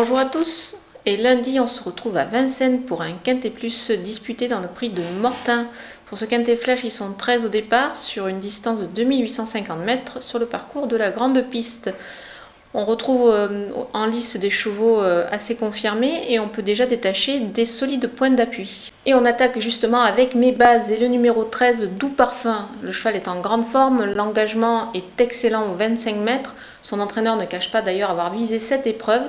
Bonjour à tous et lundi on se retrouve à Vincennes pour un Quintet Plus disputé dans le prix de Mortin. Pour ce Quintet Flash ils sont 13 au départ sur une distance de 2850 mètres sur le parcours de la grande piste. On retrouve euh, en lice des chevaux euh, assez confirmés et on peut déjà détacher des solides points d'appui. Et on attaque justement avec mes bases et le numéro 13, Doux Parfum. Le cheval est en grande forme, l'engagement est excellent aux 25 mètres. Son entraîneur ne cache pas d'ailleurs avoir visé cette épreuve.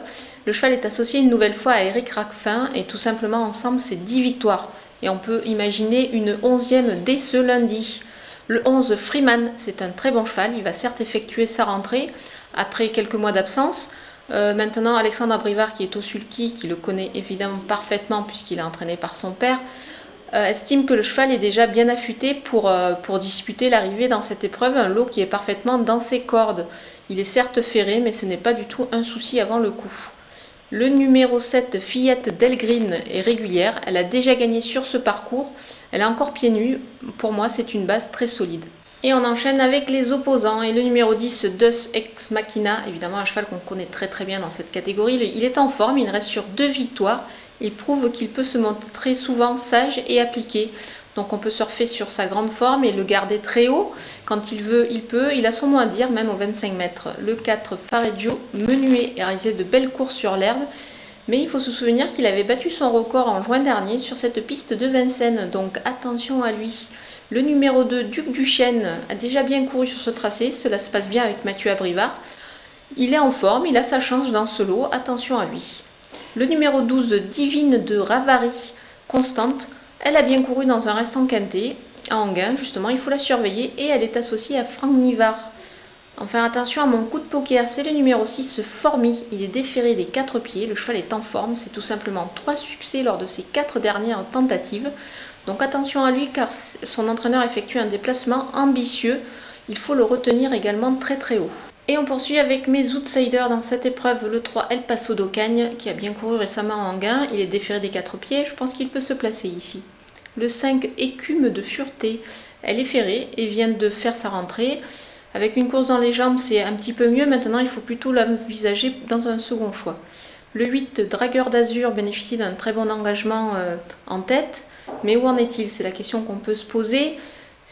Le cheval est associé une nouvelle fois à Eric Rackfin et tout simplement ensemble c'est 10 victoires. Et on peut imaginer une 11e dès ce lundi. Le 11 Freeman, c'est un très bon cheval, il va certes effectuer sa rentrée après quelques mois d'absence. Euh, maintenant, Alexandre Abrivard, qui est au sulky, qui le connaît évidemment parfaitement puisqu'il est entraîné par son père, euh, estime que le cheval est déjà bien affûté euh, pour disputer l'arrivée dans cette épreuve, un lot qui est parfaitement dans ses cordes. Il est certes ferré, mais ce n'est pas du tout un souci avant le coup. Le numéro 7, Fillette Delgreen, est régulière. Elle a déjà gagné sur ce parcours. Elle a encore pieds nus. Pour moi, c'est une base très solide. Et on enchaîne avec les opposants. Et le numéro 10, Dus Ex Machina, évidemment un cheval qu'on connaît très très bien dans cette catégorie. Il est en forme, il reste sur deux victoires. Il prouve qu'il peut se montrer souvent sage et appliqué. Donc on peut surfer sur sa grande forme et le garder très haut. Quand il veut, il peut. Il a son mot à dire, même aux 25 mètres. Le 4, Fareggio, menué et réalisé de belles courses sur l'herbe. Mais il faut se souvenir qu'il avait battu son record en juin dernier sur cette piste de Vincennes. Donc attention à lui. Le numéro 2, Duc du Chêne, a déjà bien couru sur ce tracé. Cela se passe bien avec Mathieu Abrivard. Il est en forme, il a sa chance dans ce lot. Attention à lui. Le numéro 12, Divine de Ravary, constante. Elle a bien couru dans un restant quintet, à Anguin, justement, il faut la surveiller, et elle est associée à Franck Nivard. Enfin, attention à mon coup de poker, c'est le numéro 6, Formi. Il est déféré des quatre pieds, le cheval est en forme, c'est tout simplement trois succès lors de ses quatre dernières tentatives. Donc attention à lui car son entraîneur effectue un déplacement ambitieux. Il faut le retenir également très très haut. Et on poursuit avec mes outsiders dans cette épreuve. Le 3, El Paso d'Ocagne, qui a bien couru récemment en gain. Il est déféré des quatre pieds. Je pense qu'il peut se placer ici. Le 5, Écume de Fureté. Elle est ferrée et vient de faire sa rentrée. Avec une course dans les jambes, c'est un petit peu mieux. Maintenant, il faut plutôt l'envisager dans un second choix. Le 8, Dragueur d'Azur, bénéficie d'un très bon engagement euh, en tête. Mais où en est-il? C'est la question qu'on peut se poser.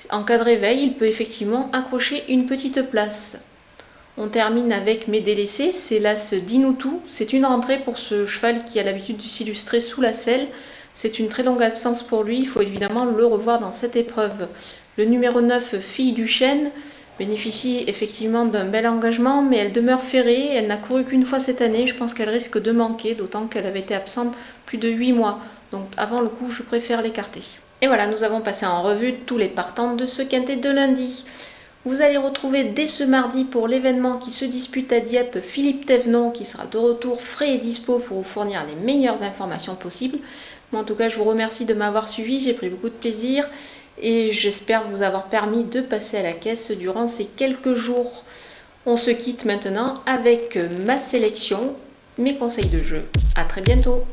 En cas de réveil, il peut effectivement accrocher une petite place. On termine avec mes délaissés, c'est l'As Dinoutou. C'est une rentrée pour ce cheval qui a l'habitude de s'illustrer sous la selle. C'est une très longue absence pour lui, il faut évidemment le revoir dans cette épreuve. Le numéro 9, Fille du Chêne, bénéficie effectivement d'un bel engagement, mais elle demeure ferrée. Elle n'a couru qu'une fois cette année. Je pense qu'elle risque de manquer, d'autant qu'elle avait été absente plus de 8 mois. Donc avant le coup, je préfère l'écarter. Et voilà, nous avons passé en revue tous les partants de ce quintet de lundi. Vous allez retrouver dès ce mardi pour l'événement qui se dispute à Dieppe Philippe Thévenon qui sera de retour frais et dispo pour vous fournir les meilleures informations possibles. Moi en tout cas je vous remercie de m'avoir suivi, j'ai pris beaucoup de plaisir et j'espère vous avoir permis de passer à la caisse durant ces quelques jours. On se quitte maintenant avec ma sélection, mes conseils de jeu. A très bientôt